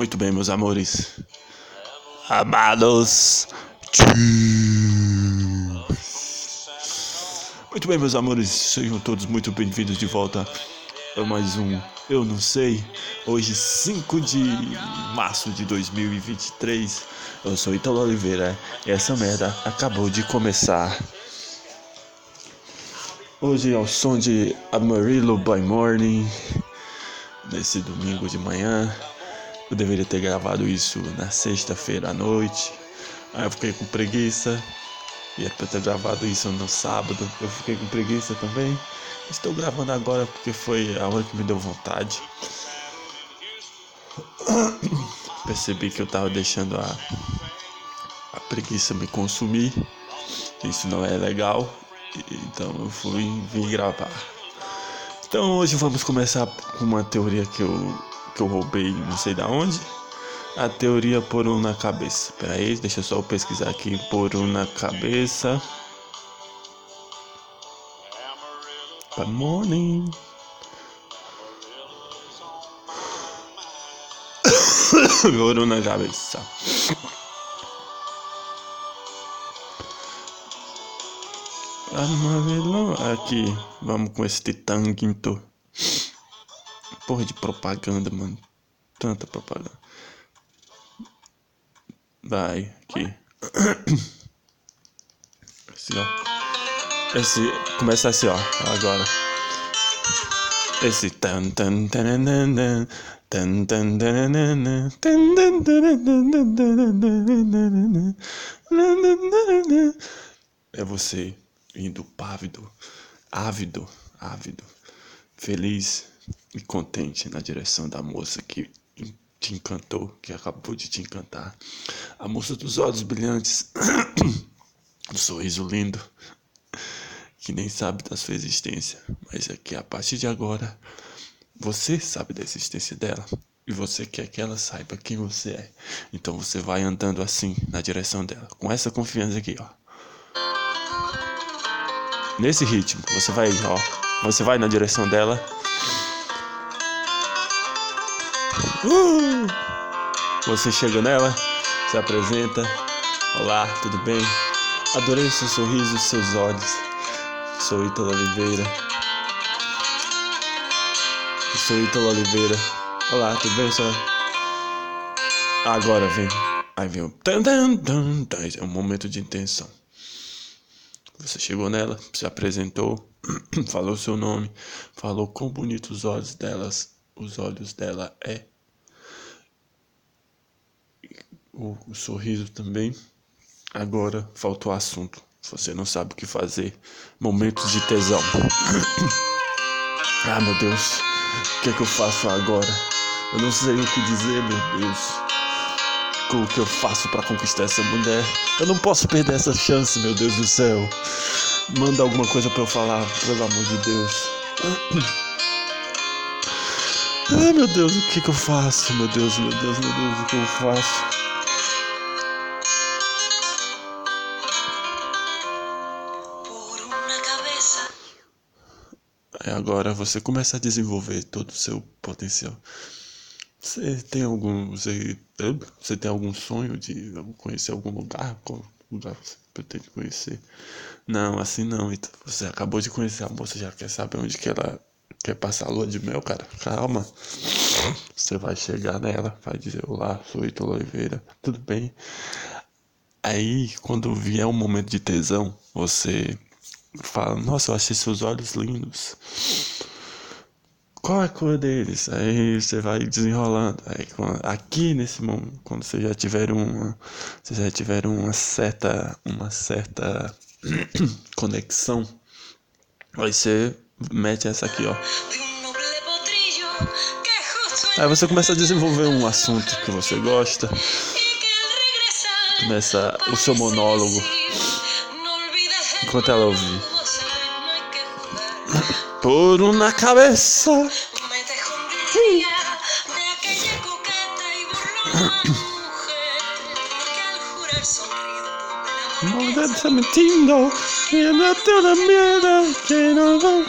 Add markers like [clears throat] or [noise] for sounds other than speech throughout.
Muito bem, meus amores. Amados. Muito bem, meus amores. Sejam todos muito bem-vindos de volta a mais um Eu Não Sei. Hoje, 5 de março de 2023. Eu sou Italo Oliveira e essa merda acabou de começar. Hoje é o som de Amarillo by Morning. Nesse domingo de manhã. Eu deveria ter gravado isso na sexta-feira à noite. Aí eu fiquei com preguiça. E é pra ter gravado isso no sábado. Eu fiquei com preguiça também. Estou gravando agora porque foi a hora que me deu vontade. [coughs] Percebi que eu tava deixando a, a preguiça me consumir. Isso não é legal. Então eu fui vir gravar. Então hoje vamos começar com uma teoria que eu que eu roubei não sei da onde. A teoria por um na cabeça. Pera aí, deixa eu só pesquisar aqui. Por um na cabeça. Good morning. [coughs] um na cabeça. Aqui, vamos com esse tanguinto. Porra de propaganda, mano. Tanta propaganda. Vai, aqui. Assim, ó. Esse. Começa assim, ó. Agora. Esse. Tan, tan, tan, tan, tan. Tan, tan, tan, tan, tan, tan, É você indo pávido, ávido, ávido, feliz e contente na direção da moça que te encantou, que acabou de te encantar. A moça dos olhos brilhantes, do [coughs] sorriso lindo, que nem sabe da sua existência, mas é que a partir de agora você sabe da existência dela e você quer que ela saiba quem você é. Então você vai andando assim na direção dela, com essa confiança aqui, ó. Nesse ritmo, você vai, ó, você vai na direção dela Uh! Você chega nela, se apresenta. Olá, tudo bem? Adorei seu sorriso seus olhos. Sou Ítalo Oliveira. Sou Ítalo Oliveira. Olá, tudo bem, senhor? Agora vem. Aí vem o. É um momento de intenção. Você chegou nela, se apresentou, [clears throat] falou seu nome, falou quão bonitos os olhos delas, os olhos dela é o, o sorriso também. Agora falta o assunto. Você não sabe o que fazer. Momentos de tesão. [coughs] ah, meu Deus. O que é que eu faço agora? Eu não sei o que dizer, meu Deus. O que eu faço para conquistar essa mulher? Eu não posso perder essa chance, meu Deus do céu. Manda alguma coisa para eu falar, pelo amor de Deus. [coughs] Ai, meu Deus, o que que eu faço? Meu Deus, meu Deus, meu Deus, o que eu faço? Agora você começa a desenvolver todo o seu potencial. Você tem algum. Você, você tem algum sonho de conhecer algum lugar? Qual lugar você pretende conhecer? Não, assim não. Então, você acabou de conhecer a moça, já quer saber onde que ela quer passar a lua de mel, cara. Calma. Você vai chegar nela, vai dizer, olá, sou Ítalo Oliveira, tudo bem? Aí, quando vier um momento de tesão, você fala, nossa, eu achei seus olhos lindos. Qual é a cor deles? Aí você vai desenrolando. Aí, aqui nesse momento, quando você já tiver uma, você já tiver uma certa, uma certa [clears throat] conexão, aí você mete essa aqui, ó. Aí você começa a desenvolver um assunto que você gosta. Começa o seu monólogo enquanto ela. Por uma cabeça. No está mentindo y no te da miedo que no va.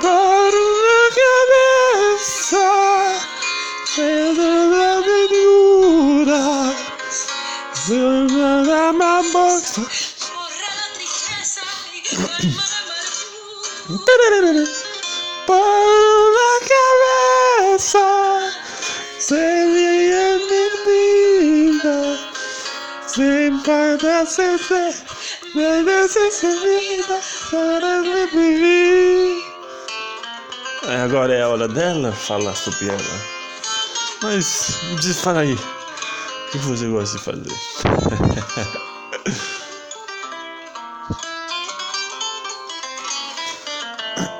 Por una cabeza Tararara. Por la cabeza se veía mi vida. Sem padecer, merecer ser vida para viver. É, Agora é a hora dela falar sobre ela. Mas, diz, fala aí. O que você gosta de fazer? [laughs]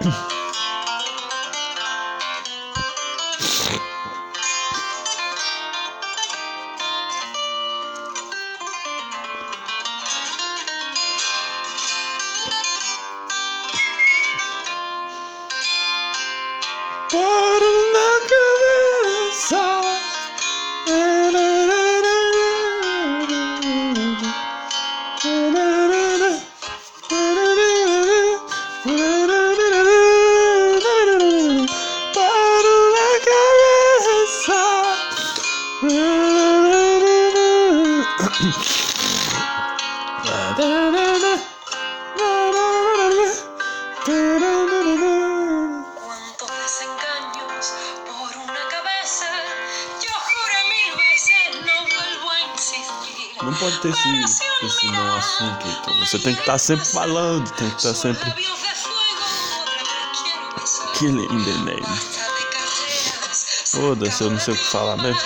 Mm-hmm. [laughs] Não pode ter esse, esse não assunto, então. Você tem que estar sempre falando, tem que estar sempre quiero besar. killing in the name. Foda-se, eu não sei o que falar mesmo.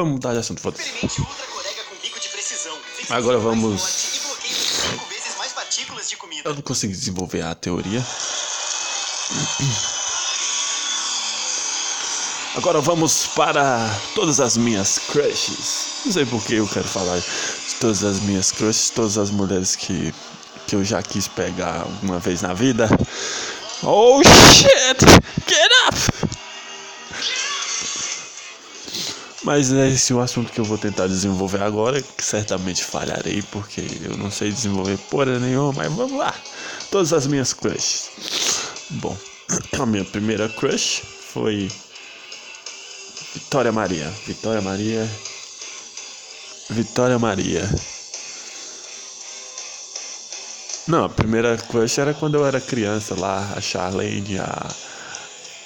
Vamos mudar de assunto, foda-se. Agora vamos-. Eu não consegui desenvolver a teoria. Agora vamos para todas as minhas crushes. Não sei por que eu quero falar de todas as minhas crushes, todas as mulheres que, que eu já quis pegar alguma vez na vida. Oh shit! Get up! Mas é esse o assunto que eu vou tentar desenvolver agora, que certamente falharei, porque eu não sei desenvolver porra nenhuma, mas vamos lá. Todas as minhas crushes. Bom, [clears throat] a minha primeira crush foi Vitória Maria. Vitória Maria. Vitória Maria. Não, a primeira crush era quando eu era criança lá, a Charlene, a,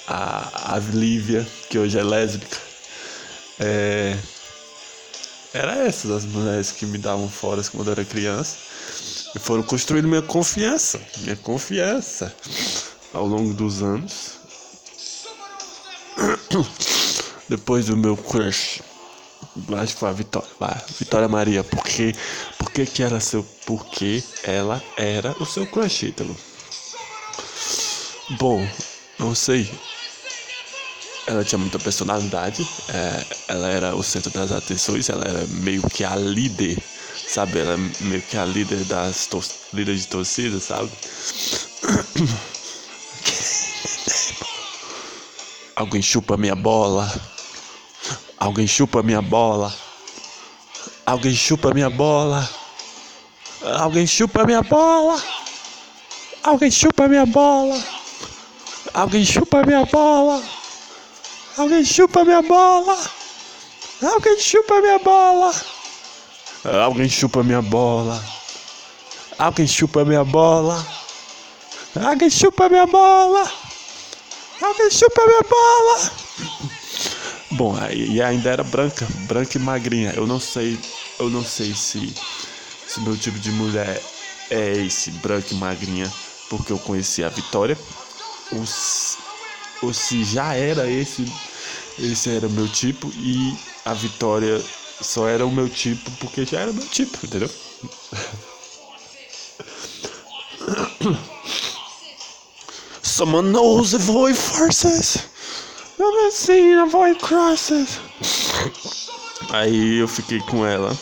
a, a Lívia, que hoje é lésbica. É, era essas as mulheres que me davam fora quando eu era criança. E foram construindo minha confiança. Minha confiança ao longo dos anos. [coughs] Depois do meu crush. Acho que foi a Vitória. Vitória Maria. Porque, porque que era seu. Porque ela era o seu crush, Ítalo. Bom, não sei. Ela tinha muita personalidade. é, ela era o centro das atenções. Ela era meio que a líder. Sabe? Ela é meio que a líder das líder de torcida, sabe? [coughs] Alguém chupa minha bola. Alguém chupa minha bola. Alguém chupa minha bola. Alguém chupa minha bola. Alguém chupa minha bola. Alguém chupa minha bola. Alguém chupa minha bola. Alguém chupa minha bola. Alguém chupa minha bola. Alguém chupa minha bola. Alguém chupa minha bola. Alguém chupa minha bola. Bom, e ainda era branca, branca e magrinha. Eu não sei, eu não sei se se meu tipo de mulher é esse, branca e magrinha, porque eu conheci a Vitória, ou se, ou se já era esse, esse era o meu tipo e a Vitória só era o meu tipo porque já era o meu tipo, entendeu? [coughs] Someone knows the void forces. I'm seeing a void crosses. Aí eu fiquei com ela.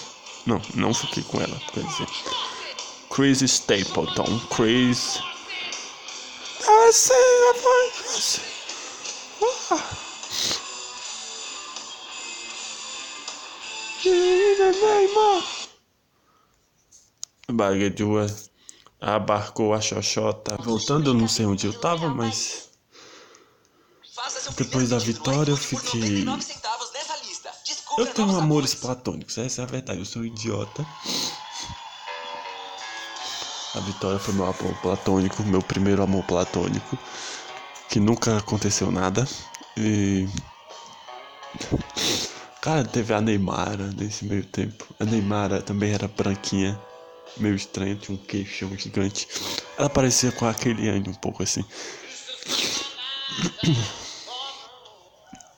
Não, não fiquei com ela, quer dizer. Chris Stapleton. Chris. I see a void of. Baguette was. abarcou a xoxota. Voltando, eu não sei onde eu tava, mas Depois da vitória, eu fiquei- 99 centavos nessa lista. Descubra eu tenho amores platônicos, essa é a verdade. Eu sou um idiota. A Vitória foi meu amor platônico, meu primeiro amor platônico, que nunca aconteceu nada. E. Cara, teve a Neymara nesse meio tempo. A Neymara também era branquinha, meio estranha, tinha um queixão gigante. Ela parecia com a Kellyanne um pouco assim.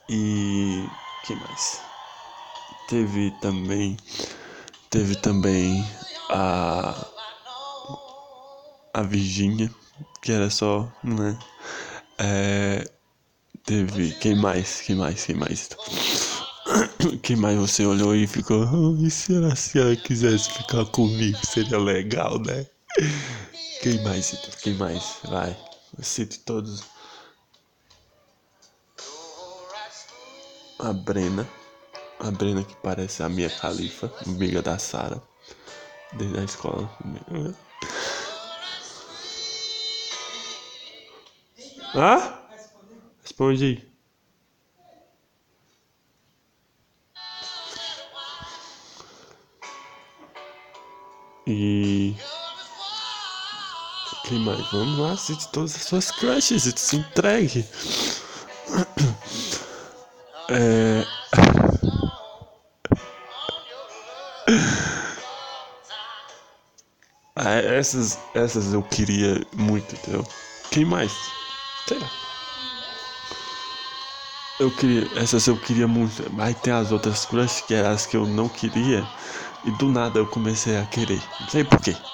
E. que mais? Teve também. Teve também a. A Virgínia, que era só. né? É, teve. Quem mais? Quem mais? Quem mais? [coughs] Quem mais você olhou e ficou. "Oh, e será se ela quisesse ficar comigo? Seria legal, né? [laughs] Quem mais? Quem mais? Vai. Cite todos. A Brena. A Brena que parece a minha califa, amiga da Sara. Desde a escola. Hã? Responde aí. E. Quem mais? Vamos lá, cite todas as suas crushes e se entregue. É. Ah, essas, essas eu queria muito, entendeu? Quem mais? Sei lá. Eu queria, essas eu queria muito, mas tem as outras crushes que eram as que eu não queria e do nada eu comecei a querer. Não sei porquê. [laughs]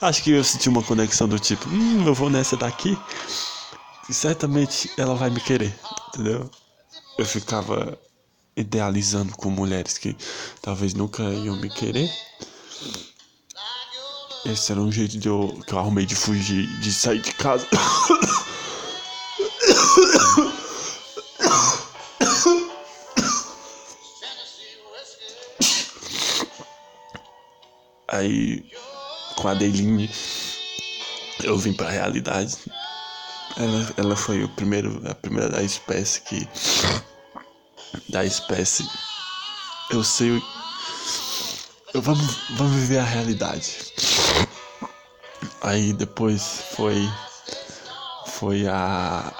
Acho que eu senti uma conexão do tipo, hum, eu vou nessa daqui e certamente ela vai me querer, entendeu? Eu ficava idealizando com mulheres que talvez nunca iam me querer. Esse era um jeito de eu, que eu arrumei de fugir, de sair de casa. [coughs] Aí, com a Adeline, eu vim pra realidade. Ela, ela foi o primeiro, a primeira da espécie que. Da espécie. Eu sei. Eu, vamos, vamos viver a realidade. Aí depois foi. Foi a.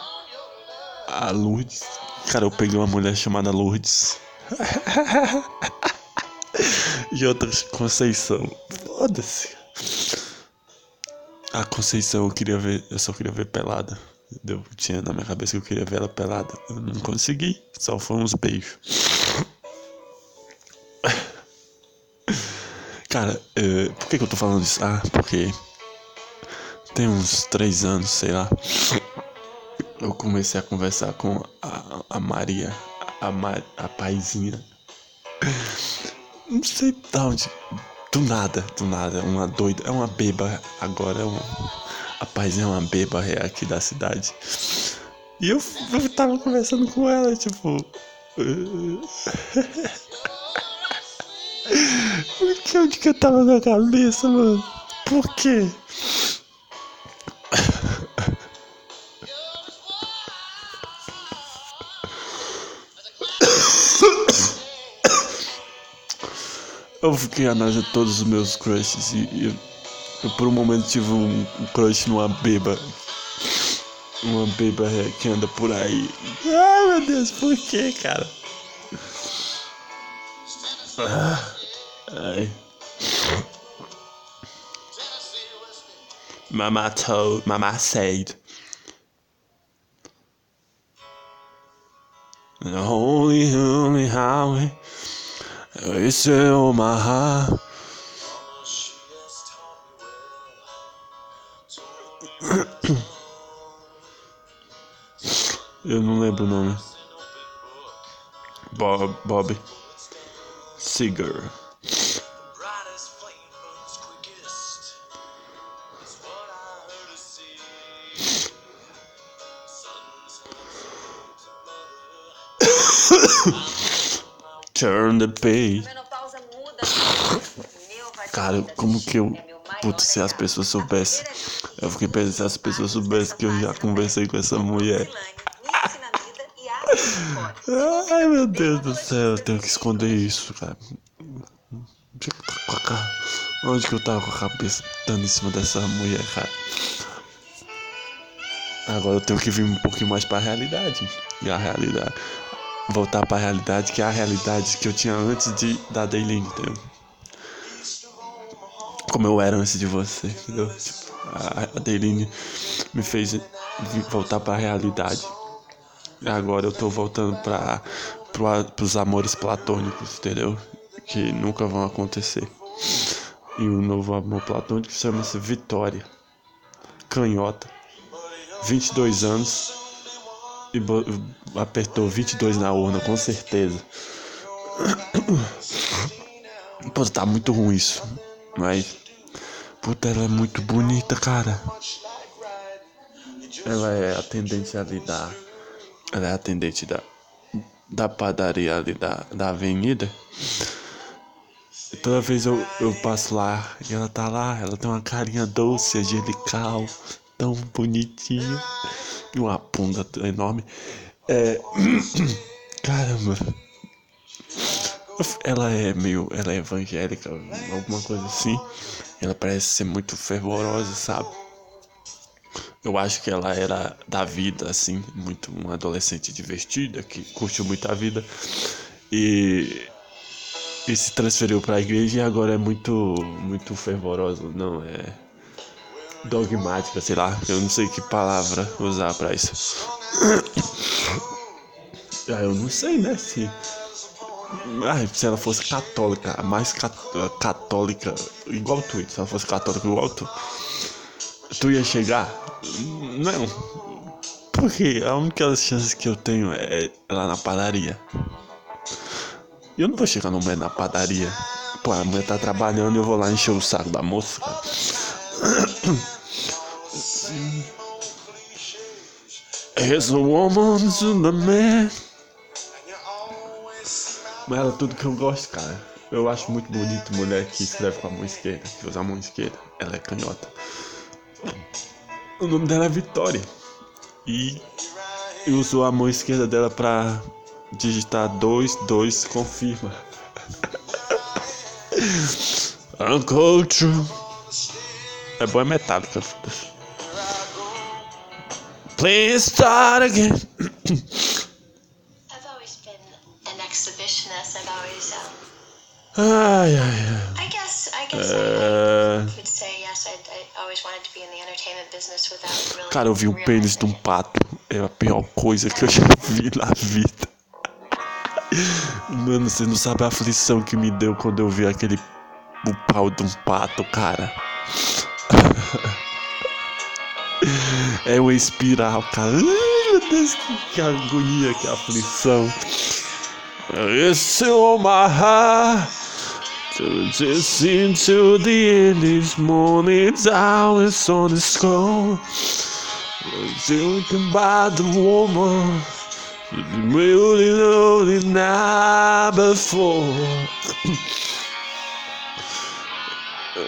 A Lourdes. Cara, eu peguei uma mulher chamada Lourdes. [laughs] e outra Conceição. Foda-se. A Conceição eu queria ver, eu só queria ver pelada. Entendeu? Tinha na minha cabeça que eu queria ver ela pelada. Eu não consegui, só foi uns beijos. Cara, eh, por que, que eu tô falando isso? Ah, porque tem uns três anos, sei lá. Eu comecei a conversar com a, a Maria, a, Ma, a paizinha. Não sei de onde. Do nada, do nada. Uma doida. É uma beba agora. É uma, a paizinha é uma beba é aqui da cidade. E eu, eu tava conversando com ela, tipo. [laughs] Por que onde que eu tava na cabeça, mano? Por quê? Eu fiquei analisando todos os meus crushes e, e eu, por um momento tive um, um crush numa beba. Uma beba que anda por aí. Ai meu Deus, por que, cara? Ah, ai. Mama told, Mama said. The holy, holy highway. It's in my heart. Eu não lembro o nome. Bob. Bob. Seeger. Turn the page. Cara, como que eu. Putz, se as pessoas soubessem. Eu fiquei pensando, se as pessoas soubessem que eu já conversei com essa mulher. Ai meu Deus do céu, eu tenho que esconder isso, cara- Onde que eu tava com a cabeça dando em cima dessa mulher, cara? Agora eu tenho que vir um pouquinho mais pra realidade. E a realidade. Voltar pra realidade, que é a realidade que eu tinha antes de da Daylin, entendeu? Como eu era antes de você, entendeu? Tipo, a, a Daylin me fez voltar pra realidade. E agora eu tô voltando pra, pro, pros amores platônicos, entendeu? Que nunca vão acontecer. E o novo amor platônico chama-se Vitória. Canhota. 22 anos. E apertou 22 na urna, com certeza. Pô, tá muito ruim isso. Mas. Puta, ela é muito bonita, cara. Ela é atendente ali da. Ela é atendente da. Da padaria ali da, da avenida. E toda vez eu, eu passo lá e ela tá lá, ela tem uma carinha doce, angelical, tão bonitinha. E uma bunda enorme. É. [clears throat] Caramba. Ela é meio. Ela é evangélica, alguma coisa assim. Ela parece ser muito fervorosa, sabe? Eu acho que ela era da vida, assim, muito uma adolescente divertida, que curtiu muito a vida. E, e se transferiu pra igreja e agora é muito, muito fervorosa. Não, é dogmática, sei lá. Eu não sei que palavra usar pra isso. [coughs] Ah, eu não sei, né, se... Ai, se ela fosse católica, a mais cat- católica, igual tu, se ela fosse católica igual tu, tu ia chegar? Não. Porque a única chance que eu tenho é lá na padaria. Eu não vou chegar no mulher na padaria. Pô, a mulher tá trabalhando e eu vou lá encher o saco da moça, cara. Here's a woman to the man. Mas ela é tudo que eu gosto, cara. Eu acho muito bonito mulher que escreve com a mão esquerda, que usa a mão esquerda. Ela é canhota. O nome dela é Vitória. E eu uso a mão esquerda dela pra digitar 2, 2, confirma. [laughs] Uncle True. É boa é metálica, foda-se. Please start again. I've always been an exhibitionist. I've always, um, Ai, ai, ai. I guess, I guess É... I could say yes. I, I always wanted to be in the entertainment business without really. Cara, eu vi o pênis de um pato. É a pior coisa que eu já [laughs] vi na vida. Mano, você não sabe a aflição que me deu quando eu vi aquele. O pau de um pato, cara. É uma espiral, cara. Ai, meu Deus, que, que agonia, que aflição. It's all my heart. To just into the end this morning on the skull. You can buy the woman. You really it now before.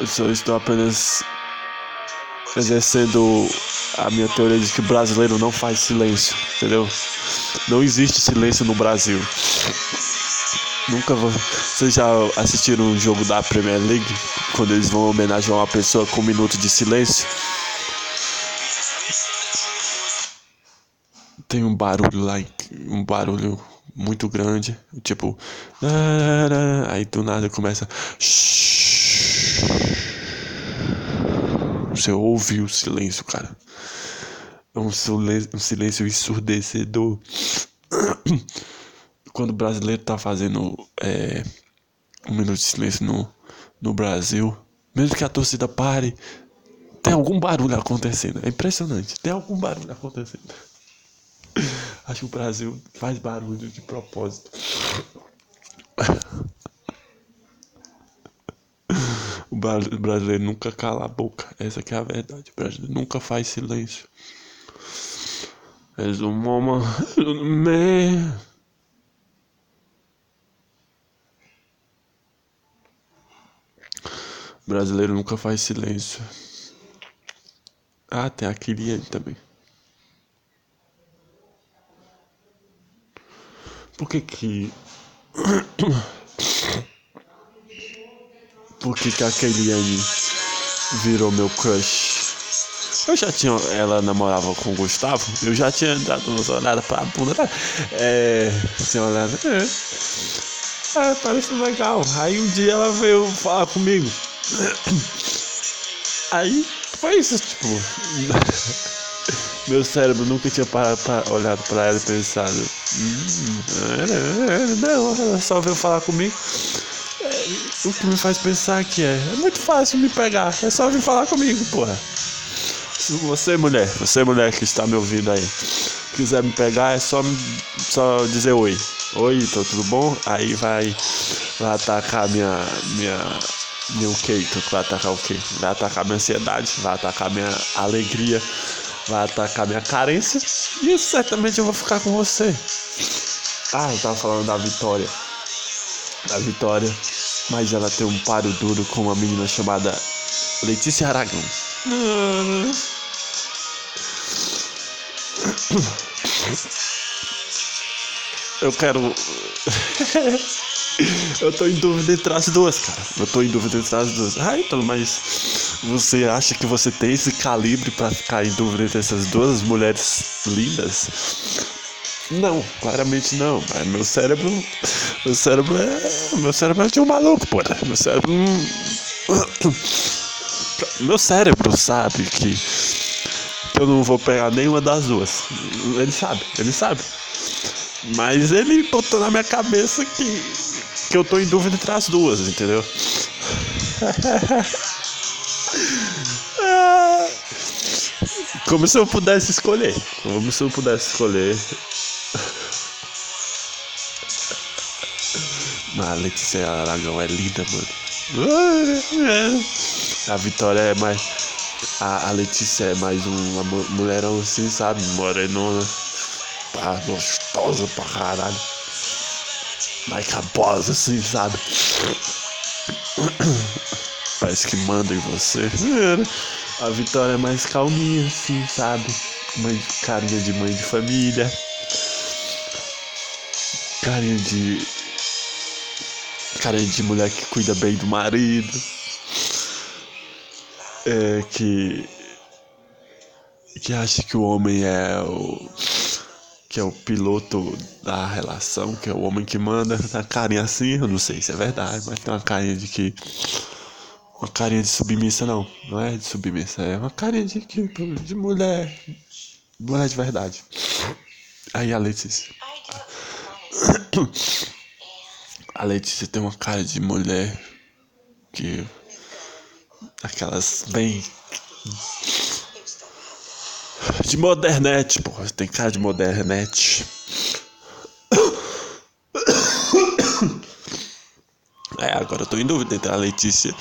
Só estou apenas exercendo a minha teoria de que o brasileiro não faz silêncio, entendeu? Não existe silêncio no Brasil. Nunca vou. Vocês já assistiram um jogo da Premier League? Quando eles vão homenagear uma pessoa com um minuto de silêncio? Tem um barulho lá, um barulho muito grande, tipo. Aí do nada começa. Você ouve o silêncio, cara. É um silêncio, um silêncio ensurdecedor. [clears throat] Quando o brasileiro tá fazendo é, um minuto de silêncio no, no Brasil, mesmo que a torcida pare, tem algum barulho acontecendo. É impressionante. Tem algum barulho acontecendo. [laughs] Acho que o Brasil faz barulho de propósito. [laughs] O bra- o brasileiro nunca cala a boca. Essa que é a verdade. O brasileiro nunca faz silêncio. És um moment man. Brasileiro nunca faz silêncio. Ah, tem a Kiliane também. Por que que. Por que que a Kiliane virou meu crush? Eu já tinha. Ela namorava com o Gustavo. Eu já tinha dado umas olhadas pra bunda. né? É. Tinha olhado. É. Ah, parece legal. Aí um dia ela veio falar comigo. Aí foi isso, tipo. Meu cérebro nunca tinha parado pra, olhado pra ela e pensado. Hum, é, é, não, ela só veio falar comigo. O que me faz pensar que é. É muito fácil me pegar. É só vir falar comigo, porra. Se você, mulher, você, mulher que está me ouvindo aí, quiser me pegar, é só, só dizer oi. Oi, tá tudo bom? Aí vai, vai atacar minha. minha. meu quê? Tu vai atacar o quê? Vai atacar minha ansiedade, vai atacar minha alegria, vai atacar minha carência. E certamente eu vou ficar com você. Ah, eu tava falando da Vitória. Da Vitória. Mas ela tem um paro duro com uma menina chamada Letícia Aragão. Eu quero. Eu tô em dúvida entre as duas, cara. Eu tô em dúvida entre as duas. Ah, então, mas você acha que você tem esse calibre pra ficar em dúvida entre essas duas mulheres lindas? Não, claramente não. Mas meu cérebro. Meu cérebro é. Meu cérebro é de um maluco, porra. Meu cérebro. [coughs] Meu cérebro sabe que eu não vou pegar nenhuma das duas. Ele sabe, ele sabe. Mas ele botou na minha cabeça que, que eu tô em dúvida entre as duas, entendeu? [laughs] Ah, Como se eu pudesse escolher. Como se eu pudesse escolher. A Letícia Aragão é linda, mano. A Vitória é mais. A, a Letícia é mais uma mu- mulherão assim, sabe? Morenona. Pá, gostosa pra caralho. Mais cabosa assim, sabe? Parece que manda em você. A Vitória é mais calminha assim, sabe? Mãe, carinha de mãe de família. Carinha de. Carinha de mulher que cuida bem do marido. É que. Que acha que o homem é o. Que é o piloto da relação, que é o homem que manda. Tem uma carinha assim, eu não sei se é verdade, mas tem uma carinha de que. Uma carinha de submissa, não. Não é de submissa, é uma carinha de que. De mulher. Mulher de verdade. Aí a Letícia. [coughs] A Letícia tem uma cara de mulher que. Aquelas bem. De modernete, porra. Tem cara de modernete. É, agora eu tô em dúvida entre a Letícia.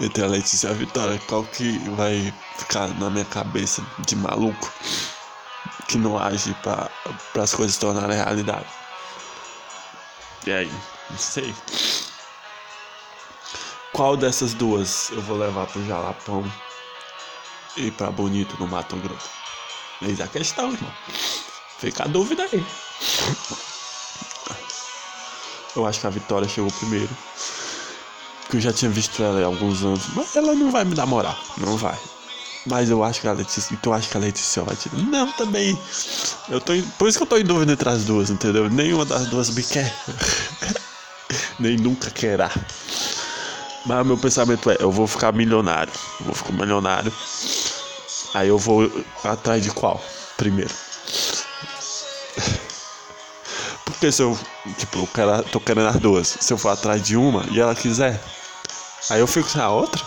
Entre a Letícia e a Vitória. Qual que vai ficar na minha cabeça de maluco que não age para as coisas se tornarem realidade? E aí? Não sei. Qual dessas duas eu vou levar pro Jalapão e pra Bonito no Mato Grosso? Eis a questão, irmão. Fica a dúvida aí. Eu acho que a Vitória chegou primeiro. Porque eu já tinha visto ela há alguns anos. Mas ela não vai me dar moral. Não vai. Mas eu acho que a Letícia. Eu acho que a Letícia vai tirar. Não, também. Eu tô Por isso que eu tô em dúvida entre as duas, entendeu? Nenhuma das duas me quer. [laughs] Nem nunca querá. Mas meu pensamento é, eu vou ficar milionário. Eu vou ficar milionário. Aí eu vou atrás de qual? Primeiro. [laughs] Porque se eu, tipo, eu quero, tô querendo as duas. Se eu for atrás de uma e ela quiser, aí eu fico sem a outra.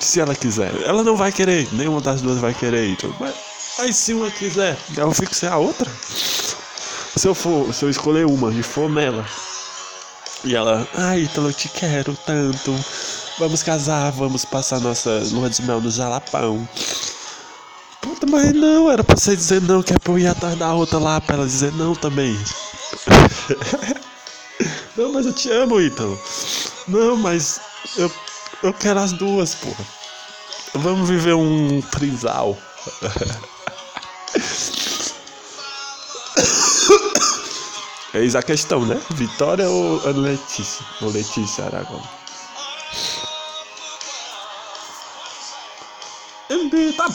Se ela quiser, ela não vai querer, nenhuma das duas vai querer. Então, mas, mas se uma quiser, eu fico sem a outra. Se eu for, se eu escolher uma e for nela, e ela, ai, Ítalo, eu te quero tanto. Vamos casar, vamos passar nossa lua de mel no Jalapão. Puta, mas não, era pra você dizer não, que é pra eu ir atrás da outra lá, pra ela dizer não também. [laughs] Não, mas eu te amo, Ítalo. Não, mas eu, eu quero as duas, porra. Vamos viver um trisal. [coughs] Eis a questão, né? Vitória ou Letícia? Ou Letícia Aragão? Tá bom.